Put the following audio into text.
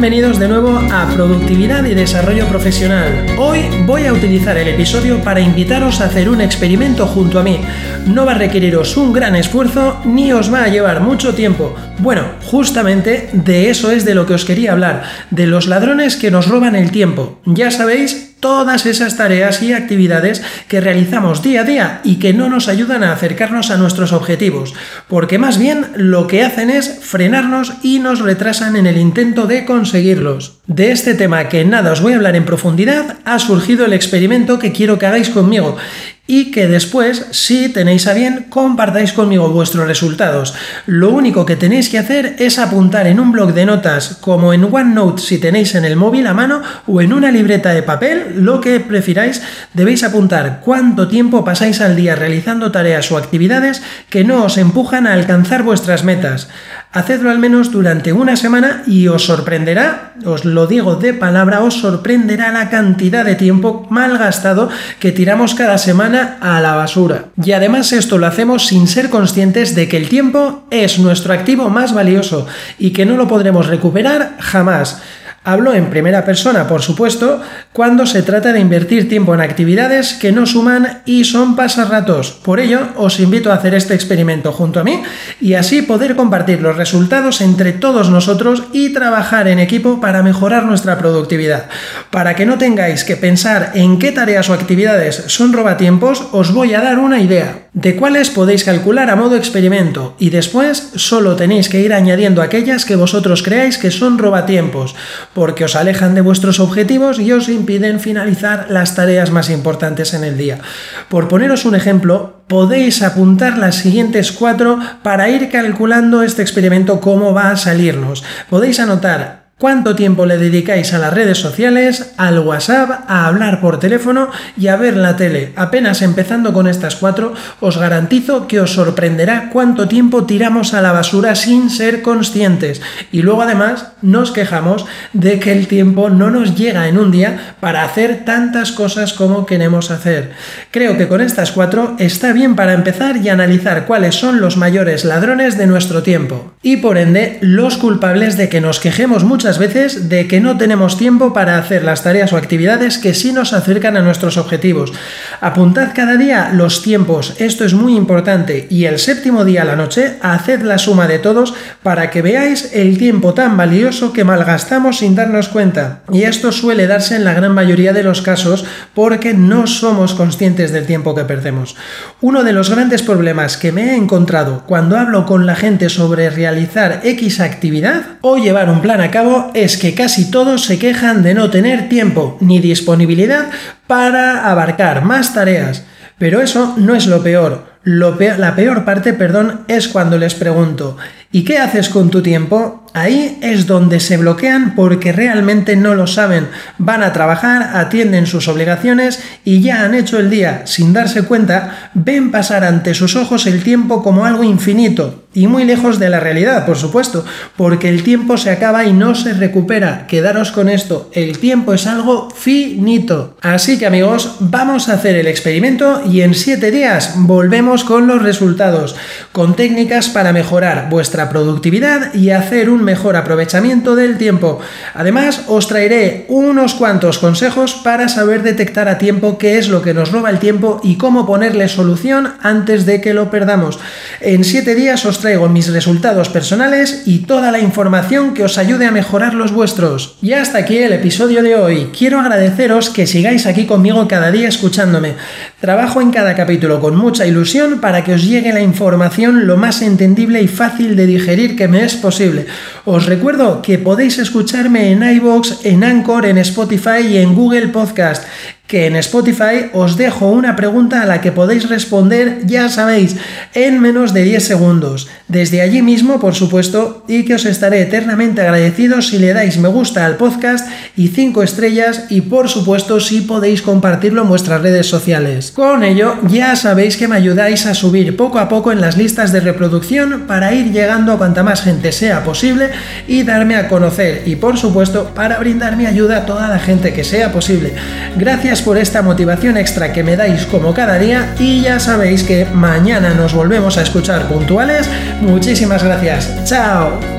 bienvenidos de nuevo a Productividad y Desarrollo Profesional. Hoy voy a utilizar el episodio para invitaros a hacer un experimento junto a mí. No va a requeriros un gran esfuerzo ni os va a llevar mucho tiempo. Bueno, justamente de eso es de lo que os quería hablar, de los ladrones que nos roban el tiempo. Ya sabéis, todas esas tareas y actividades que realizamos día a día y que no nos ayudan a acercarnos a nuestros objetivos, porque más bien lo que hacen es frenarnos y nos retrasan en el intento de conseguirlos. De este tema que nada os voy a hablar en profundidad, ha surgido el experimento que quiero que hagáis conmigo y que después, si tenéis a bien, compartáis conmigo vuestros resultados. Lo único que tenéis que hacer es apuntar en un blog de notas, como en OneNote si tenéis en el móvil a mano, o en una libreta de papel, lo que prefiráis, debéis apuntar cuánto tiempo pasáis al día realizando tareas o actividades que no os empujan a alcanzar vuestras metas. Hacedlo al menos durante una semana y os sorprenderá, os lo digo de palabra, os sorprenderá la cantidad de tiempo mal gastado que tiramos cada semana a la basura. Y además esto lo hacemos sin ser conscientes de que el tiempo es nuestro activo más valioso y que no lo podremos recuperar jamás. Hablo en primera persona, por supuesto, cuando se trata de invertir tiempo en actividades que no suman y son pasarratos. Por ello, os invito a hacer este experimento junto a mí y así poder compartir los resultados entre todos nosotros y trabajar en equipo para mejorar nuestra productividad. Para que no tengáis que pensar en qué tareas o actividades son robatiempos, os voy a dar una idea de cuáles podéis calcular a modo experimento y después solo tenéis que ir añadiendo aquellas que vosotros creáis que son robatiempos porque os alejan de vuestros objetivos y os impiden finalizar las tareas más importantes en el día. Por poneros un ejemplo, podéis apuntar las siguientes cuatro para ir calculando este experimento cómo va a salirnos. Podéis anotar ¿Cuánto tiempo le dedicáis a las redes sociales, al WhatsApp, a hablar por teléfono y a ver la tele? Apenas empezando con estas cuatro, os garantizo que os sorprenderá cuánto tiempo tiramos a la basura sin ser conscientes. Y luego además nos quejamos de que el tiempo no nos llega en un día para hacer tantas cosas como queremos hacer. Creo que con estas cuatro está bien para empezar y analizar cuáles son los mayores ladrones de nuestro tiempo. Y por ende, los culpables de que nos quejemos mucho veces de que no tenemos tiempo para hacer las tareas o actividades que sí nos acercan a nuestros objetivos. Apuntad cada día los tiempos, esto es muy importante, y el séptimo día a la noche haced la suma de todos para que veáis el tiempo tan valioso que malgastamos sin darnos cuenta. Y esto suele darse en la gran mayoría de los casos porque no somos conscientes del tiempo que perdemos. Uno de los grandes problemas que me he encontrado cuando hablo con la gente sobre realizar X actividad o llevar un plan a cabo es que casi todos se quejan de no tener tiempo ni disponibilidad para abarcar más tareas. Pero eso no es lo peor. la peor parte, perdón, es cuando les pregunto, ¿y qué haces con tu tiempo? Ahí es donde se bloquean porque realmente no lo saben. Van a trabajar, atienden sus obligaciones y ya han hecho el día. Sin darse cuenta, ven pasar ante sus ojos el tiempo como algo infinito y muy lejos de la realidad, por supuesto, porque el tiempo se acaba y no se recupera. Quedaros con esto, el tiempo es algo finito. Así que amigos, vamos a hacer el experimento y en 7 días volvemos con los resultados, con técnicas para mejorar vuestra productividad y hacer un mejor aprovechamiento del tiempo. Además, os traeré unos cuantos consejos para saber detectar a tiempo qué es lo que nos roba el tiempo y cómo ponerle solución antes de que lo perdamos. En 7 días traigo mis resultados personales y toda la información que os ayude a mejorar los vuestros. Y hasta aquí el episodio de hoy. Quiero agradeceros que sigáis aquí conmigo cada día escuchándome. Trabajo en cada capítulo con mucha ilusión para que os llegue la información lo más entendible y fácil de digerir que me es posible. Os recuerdo que podéis escucharme en iBox, en Anchor, en Spotify y en Google Podcast que en Spotify os dejo una pregunta a la que podéis responder, ya sabéis, en menos de 10 segundos. Desde allí mismo, por supuesto, y que os estaré eternamente agradecido si le dais me gusta al podcast y 5 estrellas y por supuesto si podéis compartirlo en vuestras redes sociales. Con ello, ya sabéis que me ayudáis a subir poco a poco en las listas de reproducción para ir llegando a cuanta más gente sea posible y darme a conocer y por supuesto para brindar mi ayuda a toda la gente que sea posible. Gracias por esta motivación extra que me dais como cada día y ya sabéis que mañana nos volvemos a escuchar puntuales. Muchísimas gracias. Chao.